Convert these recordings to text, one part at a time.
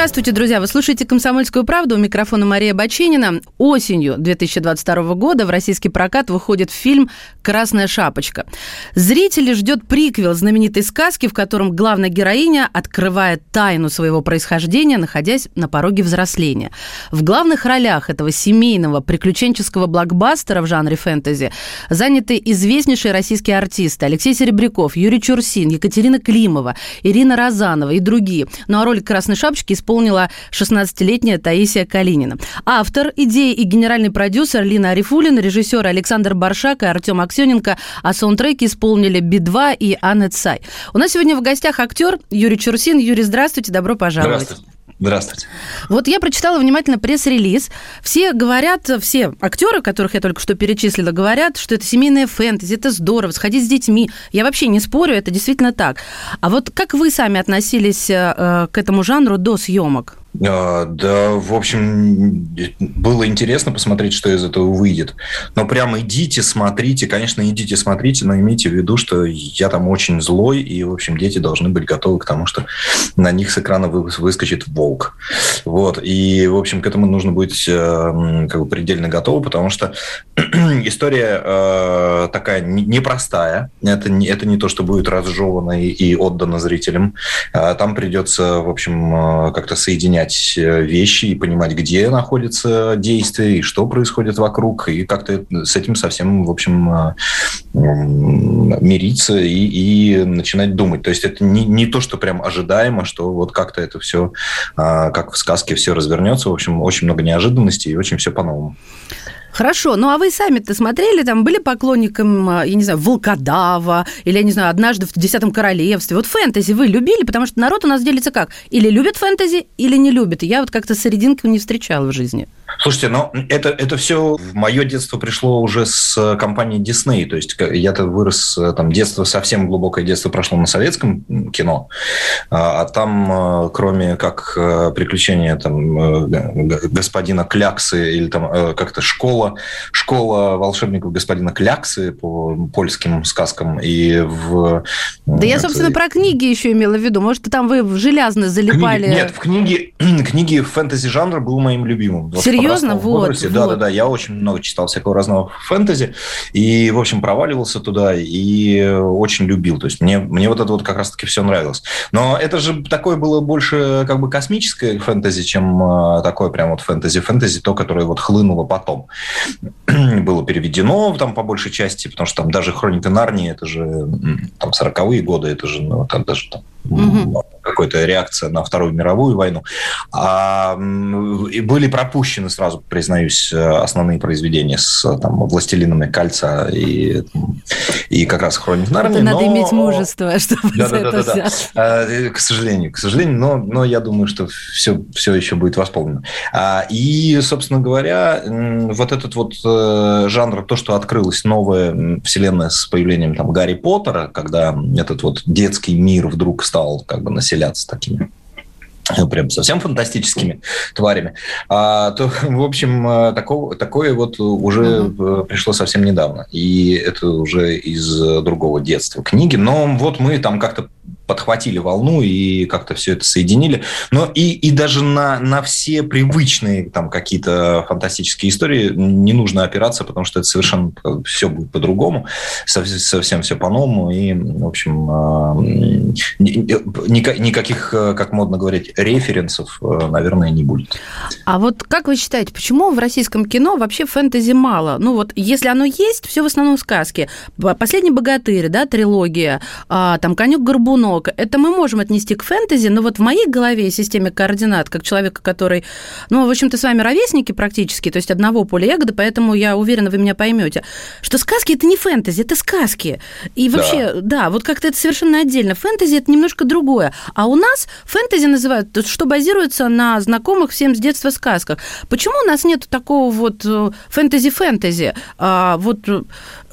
Здравствуйте, друзья! Вы слушаете «Комсомольскую правду». У микрофона Мария Баченина. Осенью 2022 года в российский прокат выходит фильм «Красная шапочка». Зрители ждет приквел знаменитой сказки, в котором главная героиня открывает тайну своего происхождения, находясь на пороге взросления. В главных ролях этого семейного приключенческого блокбастера в жанре фэнтези заняты известнейшие российские артисты Алексей Серебряков, Юрий Чурсин, Екатерина Климова, Ирина Розанова и другие. Ну а роль «Красной шапочки» исполнила 16-летняя Таисия Калинина. Автор идеи и генеральный продюсер Лина Арифулина, режиссеры Александр Баршак и Артем Аксененко, а саундтреки исполнили Би-2 и Анна Цай. У нас сегодня в гостях актер Юрий Чурсин. Юрий, здравствуйте, добро пожаловать. Здравствуйте. Здравствуйте. Вот я прочитала внимательно пресс-релиз. Все говорят, все актеры, которых я только что перечислила, говорят, что это семейная фэнтези, это здорово, сходить с детьми. Я вообще не спорю, это действительно так. А вот как вы сами относились э, к этому жанру до съемок? А, да, в общем, было интересно посмотреть, что из этого выйдет. Но прямо идите, смотрите, конечно, идите, смотрите, но имейте в виду, что я там очень злой, и, в общем, дети должны быть готовы к тому, что на них с экрана выскочит волк. Вот, и, в общем, к этому нужно быть э, как бы предельно готовы, потому что история э, такая непростая. Это не, это не то, что будет разжевано и, и отдано зрителям. А там придется, в общем, э, как-то соединять менять э, вещи и понимать, где находится действие и что происходит вокруг, и как-то с этим совсем, в общем, э, мириться и, и начинать думать. То есть это не, не то, что прям ожидаемо, что вот как-то это все, а, как в сказке все развернется. В общем, очень много неожиданностей и очень все по-новому. Хорошо, ну а вы сами-то смотрели, там были поклонником, а, я не знаю, Волкодава, или, я не знаю, однажды в Десятом Королевстве. Вот фэнтези вы любили, потому что народ у нас делится как? Или любит фэнтези, или не любит. Я вот как-то серединку не встречала в жизни. Слушайте, ну это, это все в мое детство пришло уже с компании Disney. То есть я-то вырос, там детство, совсем глубокое детство прошло на советском кино. А, а там, э, кроме как э, приключения там, э, господина Кляксы или там как-то школа, школа волшебников господина Кляксы по польским сказкам и в... Да я, собственно, про книги еще имела в виду. Может, там вы в железно залипали... Книги, нет, в книге, книги фэнтези жанра был моим любимым. Серьезно? Серьезно? Вот, Да, да, да. Я очень много читал всякого разного фэнтези. И, в общем, проваливался туда и очень любил. То есть мне, мне вот это вот как раз-таки все нравилось. Но это же такое было больше как бы космическое фэнтези, чем а, такое прям вот фэнтези-фэнтези, то, которое вот хлынуло потом. было переведено там по большей части, потому что там даже «Хроника Нарнии» это же там 40-е годы, это же ну, там даже там угу. какая-то реакция на Вторую мировую войну. А, и были пропущены, сразу признаюсь, основные произведения с там, «Властелинами кольца» и, и как раз «Хроник Нарнии». Это надо иметь мужество, чтобы да, да, да, да, да. К сожалению, к сожалению, но, но я думаю, что все, все еще будет восполнено. А, и, собственно говоря, вот этот вот э, жанр, то, что открылась новая вселенная с появлением там Гарри Поттера, когда этот вот детский мир вдруг стал как бы населяться такими э, прям совсем фантастическими тварями, а, то, в общем, э, такого, такое вот уже uh-huh. пришло совсем недавно. И это уже из другого детства книги. Но вот мы там как-то подхватили волну и как-то все это соединили. Но и, и даже на, на все привычные там какие-то фантастические истории не нужно опираться, потому что это совершенно все будет по-другому, совсем все по-новому. И, в общем, а, никаких, как модно говорить, референсов, а, наверное, не будет. А вот как вы считаете, почему в российском кино вообще фэнтези мало? Ну вот, если оно есть, все в основном сказки. «Последний богатырь», да, трилогия, а, там «Конек-горбунок», много. Это мы можем отнести к фэнтези, но вот в моей голове и системе координат, как человека, который, ну, в общем-то, с вами ровесники практически, то есть одного поля ягоды, поэтому я уверена, вы меня поймете, что сказки это не фэнтези, это сказки. И вообще, да, да вот как-то это совершенно отдельно. Фэнтези это немножко другое. А у нас фэнтези называют, что базируется на знакомых всем с детства сказках. Почему у нас нет такого вот э, фэнтези-фэнтези? А, вот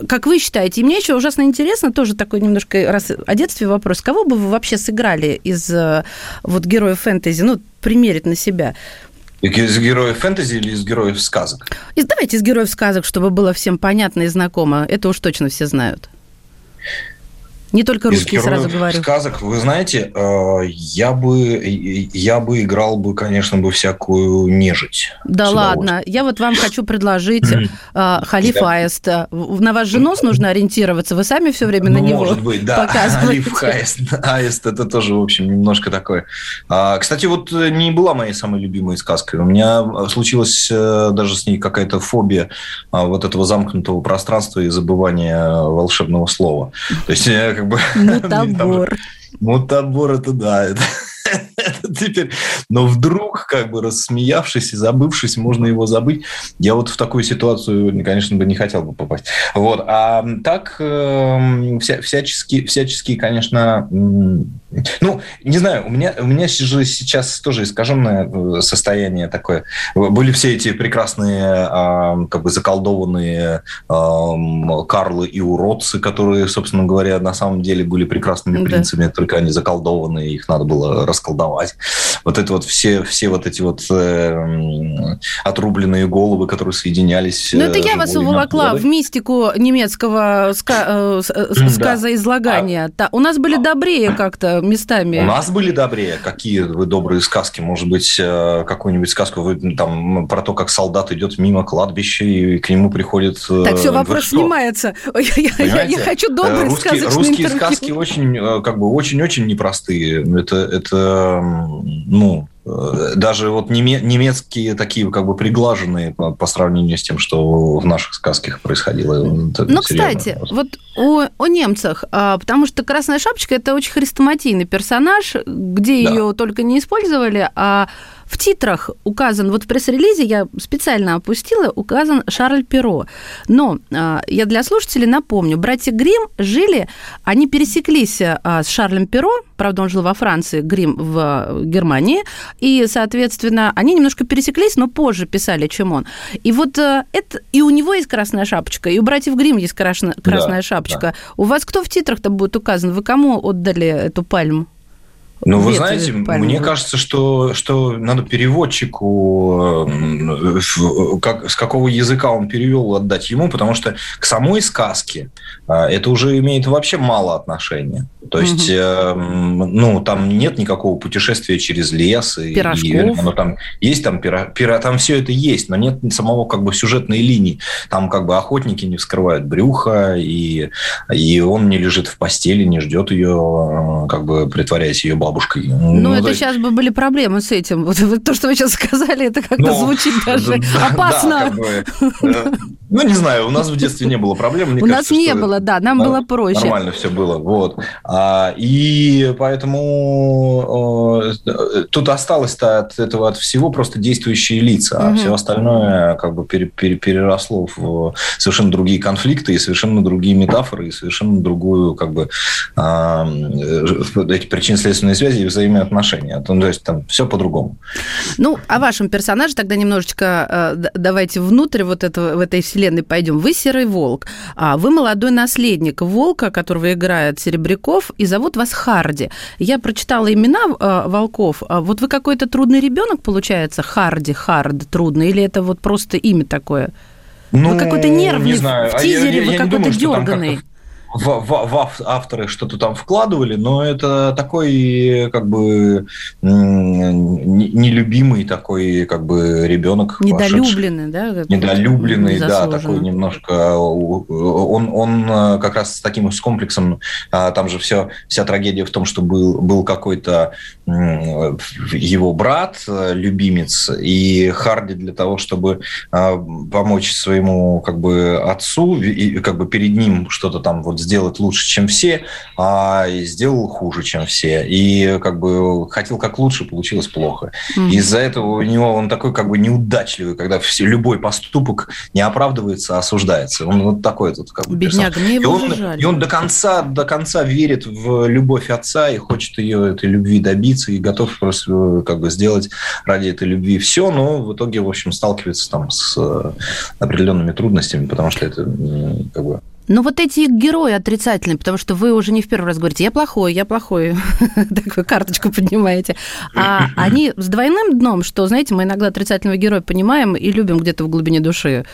как вы считаете, и мне еще ужасно интересно, тоже такой немножко раз о детстве вопрос, кого бы вы вообще сыграли из э, вот героев фэнтези, ну, примерить на себя? Из героев фэнтези или из героев сказок? Из, давайте из героев сказок, чтобы было всем понятно и знакомо. Это уж точно все знают. Не только русские, сразу говорю. сказок, вы знаете, э, я бы, я бы играл бы, конечно, бы всякую нежить. Да ладно, я вот вам хочу предложить э, Халиф Аист. На ваш же нос нужно ориентироваться, вы сами все время на ну, него Может быть, да, Халиф Аист, это тоже, в общем, немножко такое. А, кстати, вот не была моей самой любимой сказкой. У меня случилась э, даже с ней какая-то фобия а, вот этого замкнутого пространства и забывания волшебного слова. То есть как бы... Мутабор. Мутабор это да, это, это теперь... Но вдруг, как бы рассмеявшись и забывшись, можно его забыть. Я вот в такую ситуацию, конечно, бы не хотел бы попасть. Вот. А так, э, вся, всячески, всячески, конечно, ну, не знаю, у меня, у меня же сейчас тоже искаженное э, состояние такое. Были все эти прекрасные, как бы заколдованные Карлы и уродцы, которые, собственно говоря, на самом деле были прекрасными принцами, да. только они заколдованные, их надо было расколдовать. Вот это вот все, все вот эти вот э, отрубленные головы, которые соединялись. Ну, это я вас уволокла в мистику немецкого ска- э, сказоизлагания. Да. У нас были добрее как-то местами. У нас были добрее. Какие вы добрые сказки? Может быть, э, какую-нибудь сказку вы там про то, как солдат идет мимо кладбища и к нему приходит... Э, так, все, вопрос что? снимается. Я, я, я хочу добрые э, русские, русские интервью. сказки очень, как бы, очень-очень непростые. Это, это, ну, даже вот немецкие такие как бы приглаженные по, по сравнению с тем, что в наших сказках происходило. ну, кстати, вот о, о немцах, а, потому что Красная Шапочка это очень хрестоматийный персонаж, где да. ее только не использовали, а в титрах указан, вот в пресс-релизе я специально опустила, указан Шарль Перо. Но э, я для слушателей напомню, братья Грим жили, они пересеклись э, с Шарлем Перо, правда, он жил во Франции, Грим в Германии, и, соответственно, они немножко пересеклись, но позже писали, чем он. И вот это, и у него есть красная шапочка, и у братьев Грим есть красная, красная да, шапочка. Да. У вас кто в титрах-то будет указан? Вы кому отдали эту пальму? Ну, вы знаете, мне кажется, что, что надо переводчику, э, как, с какого языка он перевел, отдать ему, потому что к самой сказке а, это уже имеет вообще мало отношения. То есть, угу. ну, там нет никакого путешествия через лес. Пирожков. И, ну, там есть там, пира, пира, там все это есть, но нет самого как бы сюжетной линии. Там как бы охотники не вскрывают брюха, и, и он не лежит в постели, не ждет ее, э, как бы притворяясь ее бабушкой. Ну, ну это есть... сейчас бы были проблемы с этим. Вот то, что вы сейчас сказали, это как-то ну, звучит даже опасно. Да, как бы, э, ну, не знаю, у нас в детстве не было проблем. Мне у кажется, нас не было, да, нам было проще. Нормально все было, вот. А, и поэтому э, тут осталось-то от этого, от всего просто действующие лица, а угу. все остальное как бы пере, пере, переросло в совершенно другие конфликты и совершенно другие метафоры и совершенно другую как бы а, э, эти причинно-следственные связи и взаимоотношения. То, то есть там все по-другому. Ну, о вашем персонаже тогда немножечко э, давайте внутрь вот этого, в этой вселенной вселенной пойдем. Вы серый волк, а вы молодой наследник волка, которого играет Серебряков, и зовут вас Харди. Я прочитала имена э, волков. А вот вы какой-то трудный ребенок, получается, Харди, Хард, трудный, или это вот просто имя такое? Ну, вы какой-то нервный не знаю. в тизере, а я, я, вы какой-то дерганный в, в, в авторы что-то там вкладывали, но это такой как бы нелюбимый такой как бы ребенок. Недолюбленный, да? Недолюбленный, да, такой немножко. Он, он э, как раз с таким с комплексом, а, там же все, вся трагедия в том, что был, был какой-то его брат, э, любимец, и Харди для того, чтобы а, помочь своему как бы отцу, и как бы перед ним что-то там вот сделать лучше, чем все, а сделал хуже, чем все. И как бы хотел как лучше, получилось плохо. Mm-hmm. Из-за этого у него он такой как бы неудачливый, когда все, любой поступок не оправдывается, а осуждается. Он вот такой тут как бы Бедняга, мне его и он, жаль. и он до конца, до конца верит в любовь отца и хочет ее этой любви добиться и готов просто как бы сделать ради этой любви все, но в итоге, в общем, сталкивается там с э, определенными трудностями, потому что это как бы Но вот эти герои отрицательные, потому что вы уже не в первый раз говорите, я плохой, я плохой, такую карточку поднимаете. А они с двойным дном, что, знаете, мы иногда отрицательного героя понимаем и любим где-то в глубине души.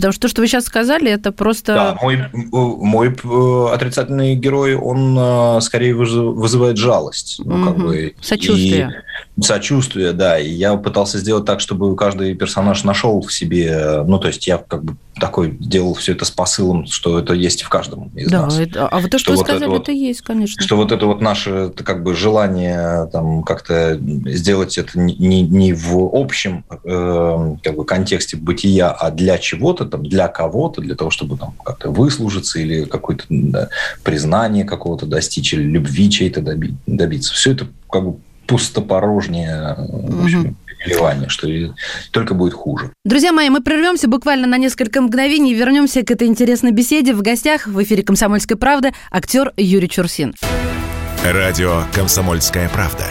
Потому что то, что вы сейчас сказали, это просто... Да, мой, мой э, отрицательный герой, он э, скорее вызывает жалость. Ну, как бы, Сочувствие. И сочувствие, да. И я пытался сделать так, чтобы каждый персонаж нашел в себе... Ну, то есть я как бы такой делал все это с посылом, что это есть в каждом из да, нас. Это, а вот то, что, что вы вот сказали, это, вот, это есть, конечно. Что вот это вот наше как бы желание там как-то сделать это не, не в общем э, как бы контексте бытия, а для чего-то, там, для кого-то, для того, чтобы там как-то выслужиться или какое-то да, признание какого-то достичь, или любви чьей-то добиться. Все это как бы пустопорожнее, в общем, переливание, что только будет хуже. Друзья мои, мы прервемся буквально на несколько мгновений и вернемся к этой интересной беседе. В гостях в эфире «Комсомольской правды» актер Юрий Чурсин. Радио «Комсомольская правда».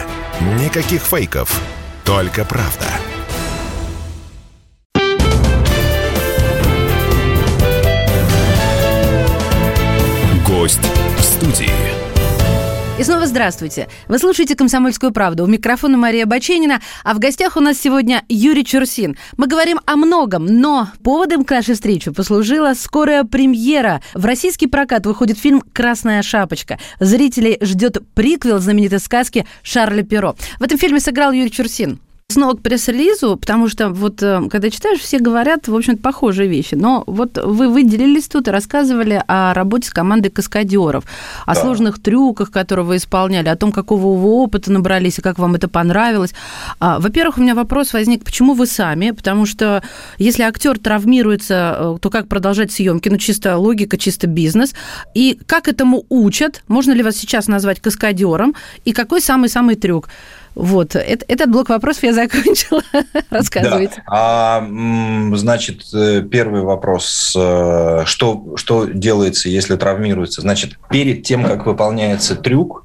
Никаких фейков, только правда. Гость в студии. И снова здравствуйте. Вы слушаете «Комсомольскую правду». У микрофона Мария Баченина, а в гостях у нас сегодня Юрий Чурсин. Мы говорим о многом, но поводом к нашей встрече послужила скорая премьера. В российский прокат выходит фильм «Красная шапочка». Зрителей ждет приквел знаменитой сказки Шарля Перо. В этом фильме сыграл Юрий Чурсин. Снова к пресс-релизу, потому что вот э, когда читаешь, все говорят, в общем-то, похожие вещи. Но вот вы выделились тут и рассказывали о работе с командой каскадеров, о да. сложных трюках, которые вы исполняли, о том, какого вы опыта набрались и как вам это понравилось. А, во-первых, у меня вопрос возник, почему вы сами? Потому что если актер травмируется, э, то как продолжать съемки? Ну, чисто логика, чисто бизнес. И как этому учат? Можно ли вас сейчас назвать каскадером? И какой самый-самый трюк? Вот, это, этот блок вопросов я закончила. Рассказывайте. Да. А, значит, э, первый вопрос. Э, что, что делается, если травмируется? Значит, перед тем, как выполняется трюк,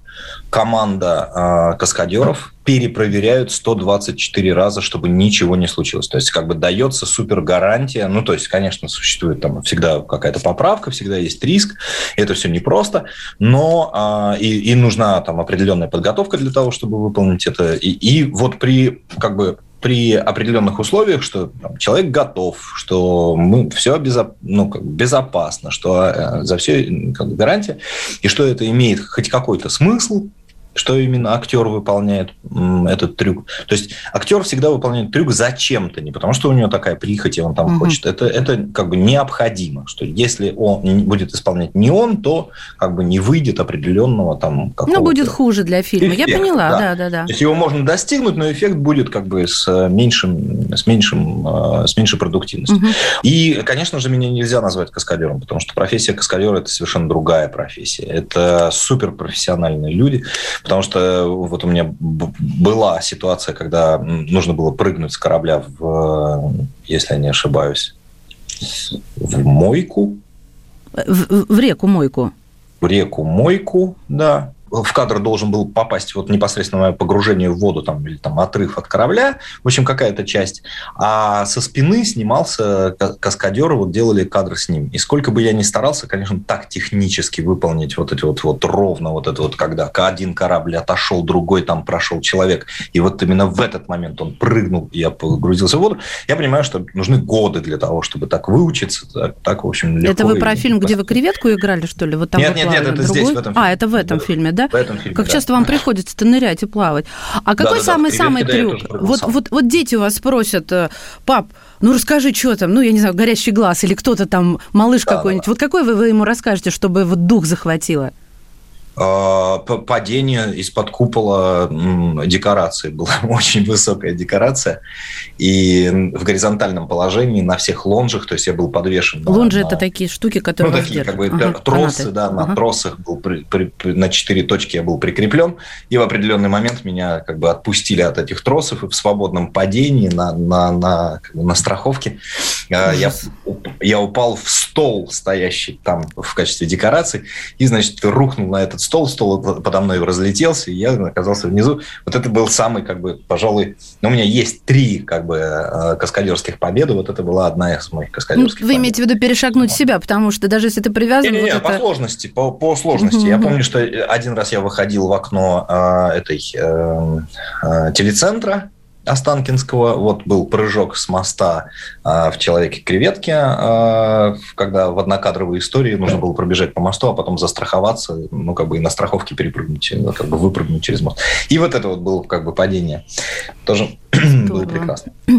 команда э, каскадеров перепроверяют 124 раза, чтобы ничего не случилось. То есть как бы дается супер гарантия. Ну, то есть, конечно, существует там всегда какая-то поправка, всегда есть риск. Это все непросто, но э, и, и нужна там определенная подготовка для того, чтобы выполнить это. И, и вот при как бы при определенных условиях, что там, человек готов, что мы все безоп... ну, как, безопасно, что э, за все как, гарантия, и что это имеет хоть какой-то смысл, что именно актер выполняет этот трюк. То есть актер всегда выполняет трюк зачем-то, не потому что у него такая прихоть, и он там угу. хочет. Это, это как бы необходимо, что если он будет исполнять не он, то как бы не выйдет определенного там Ну, будет хуже для фильма. Эффект, Я поняла, да. да, да, да. То есть его можно достигнуть, но эффект будет как бы с меньшим, с меньшим, э, с меньшей продуктивностью. Угу. И, конечно же, меня нельзя назвать каскадером, потому что профессия каскадера – это совершенно другая профессия. Это суперпрофессиональные люди, Потому что вот у меня была ситуация, когда нужно было прыгнуть с корабля в, если я не ошибаюсь, в мойку. В, в реку Мойку. В реку Мойку, да в кадр должен был попасть вот непосредственно погружение в воду там, или там отрыв от корабля, в общем, какая-то часть. А со спины снимался каскадер, вот делали кадр с ним. И сколько бы я ни старался, конечно, так технически выполнить вот эти вот, вот ровно вот это вот, когда один корабль отошел, другой там прошел человек, и вот именно в этот момент он прыгнул, и я погрузился в воду, я понимаю, что нужны годы для того, чтобы так выучиться, так, так в общем, легко. Это вы про фильм, где вы креветку играли, что ли? Вот там нет, нет, нет, это другой? здесь, в этом фильме. А, это в этом фильме, да? В этом фильме, Как да. часто вам приходится-то нырять и плавать. А какой самый-самый да, трюк? Вот, вот, вот дети у вас спросят, э, пап, ну расскажи, что там, ну, я не знаю, горящий глаз или кто-то там, малыш да, какой-нибудь. Да. Вот какой вы, вы ему расскажете, чтобы вот дух захватило? А, падение из-под купола декорации. Была очень высокая декорация. И в горизонтальном положении на всех лонжах, то есть я был подвешен. Лонжи на, это такие штуки, которые Ну, такие как бы ага, тросы, канаты. да, на ага. тросах был при, при, на четыре точки я был прикреплен. И в определенный момент меня как бы отпустили от этих тросов и в свободном падении на, на, на, как бы на страховке Я, я упал в стол, стоящий там в качестве декорации, и, значит, рухнул на этот стол, стол подо мной разлетелся, и я оказался внизу. Вот это был самый, как бы, пожалуй, ну, у меня есть три, как бы, каскадерских победы, вот это была одна из моих каскадерских Вы побед. имеете в виду перешагнуть себя, потому что даже если ты привязан... Не-не-не, вот по это... сложности, по, по сложности. Я помню, что один раз я выходил в окно э, этой э, э, телецентра, Останкинского. Вот был прыжок с моста э, в «Человеке-креветке», э, когда в однокадровой истории нужно было пробежать по мосту, а потом застраховаться, ну, как бы и на страховке перепрыгнуть, ну, как бы выпрыгнуть через мост. И вот это вот было как бы падение. Тоже было прекрасно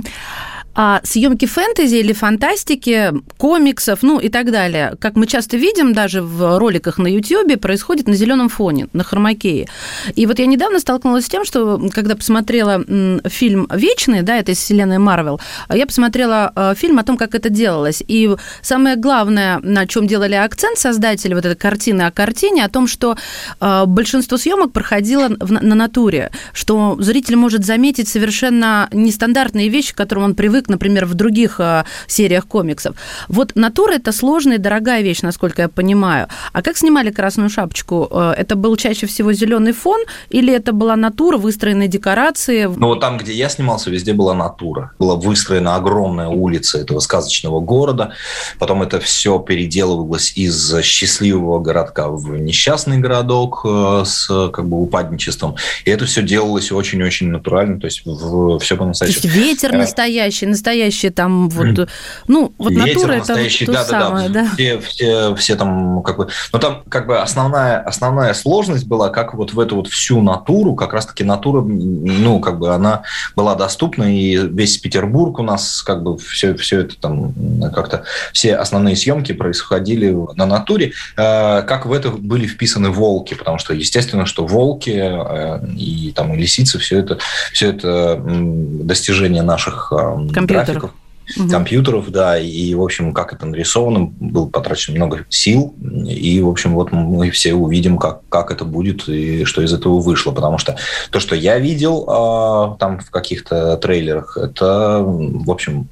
а съемки фэнтези или фантастики, комиксов, ну и так далее, как мы часто видим даже в роликах на YouTube, происходит на зеленом фоне, на хромакее. И вот я недавно столкнулась с тем, что когда посмотрела фильм «Вечный», да, это из вселенной Марвел, я посмотрела э, фильм о том, как это делалось. И самое главное, на чем делали акцент создатели вот этой картины о картине, о том, что э, большинство съемок проходило на натуре, что зритель может заметить совершенно нестандартные вещи, к которым он привык привык, например, в других э, сериях комиксов. Вот натура – это сложная и дорогая вещь, насколько я понимаю. А как снимали «Красную шапочку»? Э, это был чаще всего зеленый фон или это была натура, выстроенные декорации? Ну, вот там, где я снимался, везде была натура. Была выстроена огромная улица этого сказочного города. Потом это все переделывалось из счастливого городка в несчастный городок э, с как бы упадничеством. И это все делалось очень-очень натурально, то есть в, все по-настоящему. То есть ветер настоящий, настоящие там вот, ну, вот Ветер натура это то да, самое, да, да. Все, все, все там как бы, но там как бы основная, основная сложность была, как вот в эту вот всю натуру, как раз-таки натура, ну, как бы она была доступна, и весь Петербург у нас как бы все, все это там как-то, все основные съемки происходили на натуре, э, как в это были вписаны волки, потому что, естественно, что волки э, и там и лисицы, все это, все это достижение наших э, компьютеров. графиков, угу. компьютеров, да, и, в общем, как это нарисовано, было потрачено много сил, и, в общем, вот мы все увидим, как, как это будет и что из этого вышло, потому что то, что я видел э, там в каких-то трейлерах, это, в общем,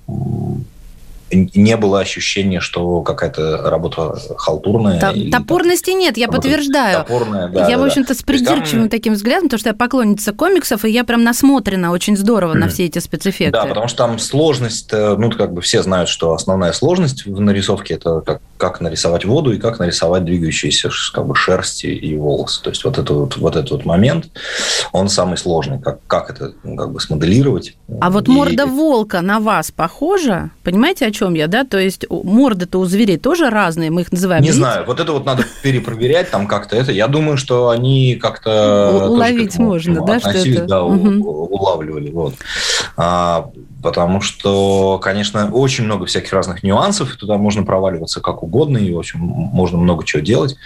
не было ощущения, что какая-то работа халтурная. Та- топорности там, нет, я подтверждаю. Топорная, да. Я, да, в общем-то, с придирчивым там... таким взглядом, потому что я поклонница комиксов, и я прям насмотрена очень здорово mm. на все эти спецэффекты. Да, потому что там сложность, ну, как бы все знают, что основная сложность в нарисовке – это как, как нарисовать воду и как нарисовать двигающиеся как бы шерсти и волосы. То есть вот, это вот, вот этот вот момент, он самый сложный, как, как это как бы смоделировать. А вот и... морда волка на вас похожа? Понимаете, о чем я, да? То есть морды-то у зверей тоже разные, мы их называем. Не лиц. знаю, вот это вот надо перепроверять там как-то это. Я думаю, что они как-то уловить можно, да, что это? Да, угу. улавливали, вот. А, потому что, конечно, очень много всяких разных нюансов, и туда можно проваливаться как угодно, и, в общем, можно много чего делать.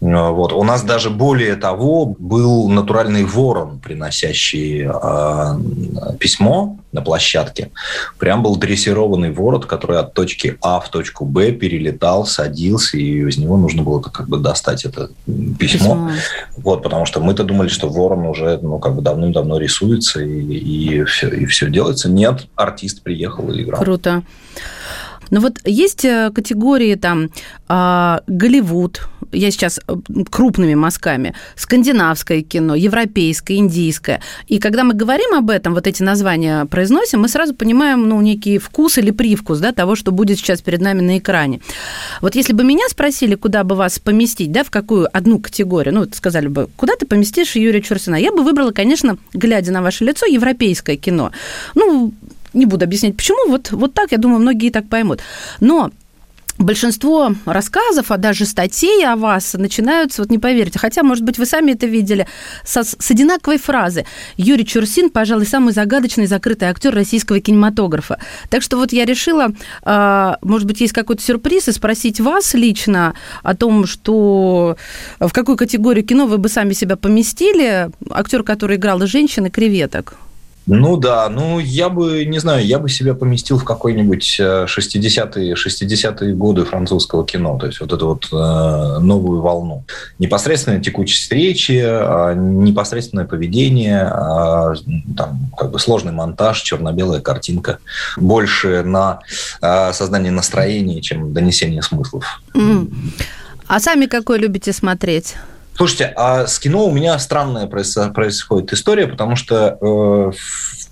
Вот. У нас даже более того был натуральный ворон, приносящий э, письмо на площадке. Прям был дрессированный ворот, который от точки А в точку Б перелетал, садился, и из него нужно было как бы достать это письмо. письмо. Вот, потому что мы-то думали, что ворон уже ну, как бы давным-давно рисуется, и, и, все, и все делается. Нет, артист приехал и играл. Круто. Но вот есть э, категории там а, Голливуд, я сейчас э, крупными мазками, скандинавское кино, европейское, индийское. И когда мы говорим об этом, вот эти названия произносим, мы сразу понимаем, ну, некий вкус или привкус, да, того, что будет сейчас перед нами на экране. Вот если бы меня спросили, куда бы вас поместить, да, в какую одну категорию, ну, сказали бы, куда ты поместишь Юрия Чурсина, я бы выбрала, конечно, глядя на ваше лицо, европейское кино. Ну, не буду объяснять, почему. Вот, вот так, я думаю, многие так поймут. Но большинство рассказов, а даже статей о вас начинаются, вот не поверите, хотя, может быть, вы сами это видели, со, с одинаковой фразы. Юрий Чурсин, пожалуй, самый загадочный закрытый актер российского кинематографа. Так что вот я решила, а, может быть, есть какой-то сюрприз, и спросить вас лично о том, что в какую категорию кино вы бы сами себя поместили, актер, который играл женщины, креветок. Ну да, ну я бы, не знаю, я бы себя поместил в какой-нибудь 60-е, 60-е годы французского кино, то есть вот эту вот э, новую волну. Непосредственная текучесть речи, э, непосредственное поведение, э, там как бы сложный монтаж, черно-белая картинка, больше на э, создание настроения, чем донесение смыслов. Mm. А сами какой любите смотреть? Слушайте, а с кино у меня странная происходит история, потому что э,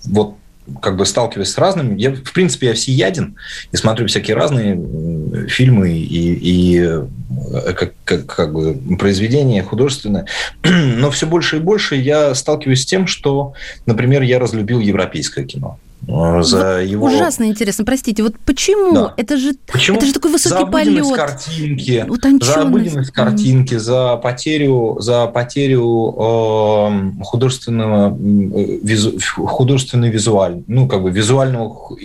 вот как бы сталкиваясь с разными, я, в принципе, я всеяден и смотрю всякие разные фильмы и, и э, как, как, как бы произведения художественные, но все больше и больше я сталкиваюсь с тем, что, например, я разлюбил европейское кино. Э, за вот его... Ужасно интересно, простите, вот почему? Да. Это, же, почему? это же такой высокий за полет. картинки, за обыденность картинки, за потерю, за потерю э, художественного, визу, художественной визуаль, ну, как бы визуального,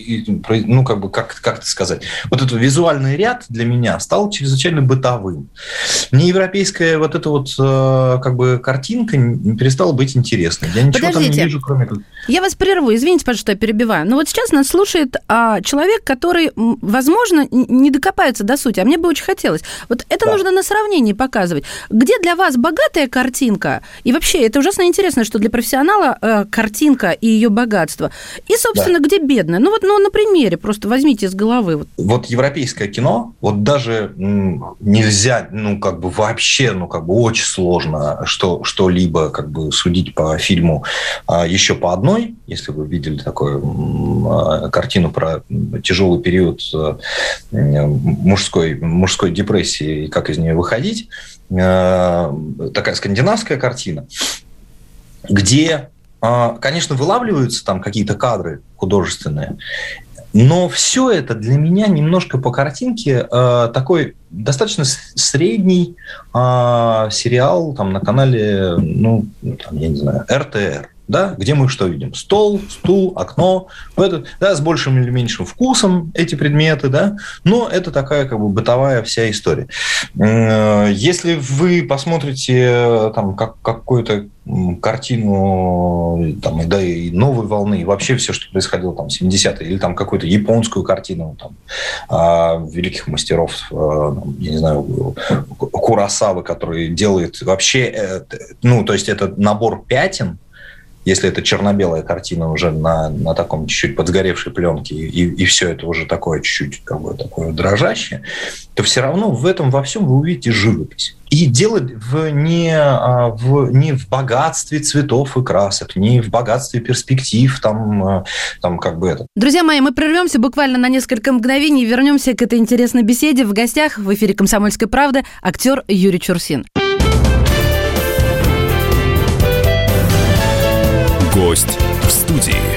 ну, как бы, как, как это сказать, вот этот визуальный ряд для меня стал чрезвычайно бытовым. Мне европейская вот эта вот, э, как бы, картинка перестала быть интересной. Я ничего Подождите. там не вижу, кроме... Я вас прерву, извините, пожалуйста, что я перебиваю перебиваю. Но вот сейчас нас слушает а, человек, который, возможно, не докопается до сути, а мне бы очень хотелось. Вот это да. нужно на сравнении показывать. Где для вас богатая картинка? И вообще, это ужасно интересно, что для профессионала э, картинка и ее богатство. И, собственно, да. где бедная? Ну вот ну, на примере, просто возьмите из головы. Вот. вот европейское кино, вот даже нельзя, ну как бы вообще, ну как бы очень сложно что, что-либо как бы судить по фильму а, еще по одной, если вы видели такое картину про тяжелый период э, мужской, мужской депрессии и как из нее выходить. Э, такая скандинавская картина, где, а, конечно, вылавливаются там какие-то кадры художественные, но все это для меня немножко по картинке э, такой достаточно средний сериал там на канале, ну, там, я не знаю, РТР да, где мы что видим? Стол, стул, окно, это, да, с большим или меньшим вкусом эти предметы, да, но это такая как бы бытовая вся история. Если вы посмотрите там как, какую-то картину там, да, и новой волны, и вообще все, что происходило там в 70-е, или там какую-то японскую картину там, а, великих мастеров, а, я не знаю, Курасавы, который делает вообще, э, ну, то есть это набор пятен, если это черно-белая картина уже на, на таком чуть-чуть подсгоревшей пленке, и, и все это уже такое чуть-чуть как бы, такое дрожащее, то все равно в этом во всем вы увидите живопись. И дело в не, а, в, не в богатстве цветов и красок, не в богатстве перспектив, там, а, там как бы это. Друзья мои, мы прервемся буквально на несколько мгновений и вернемся к этой интересной беседе. В гостях в эфире «Комсомольской правды» актер Юрий Чурсин. Гость в студии.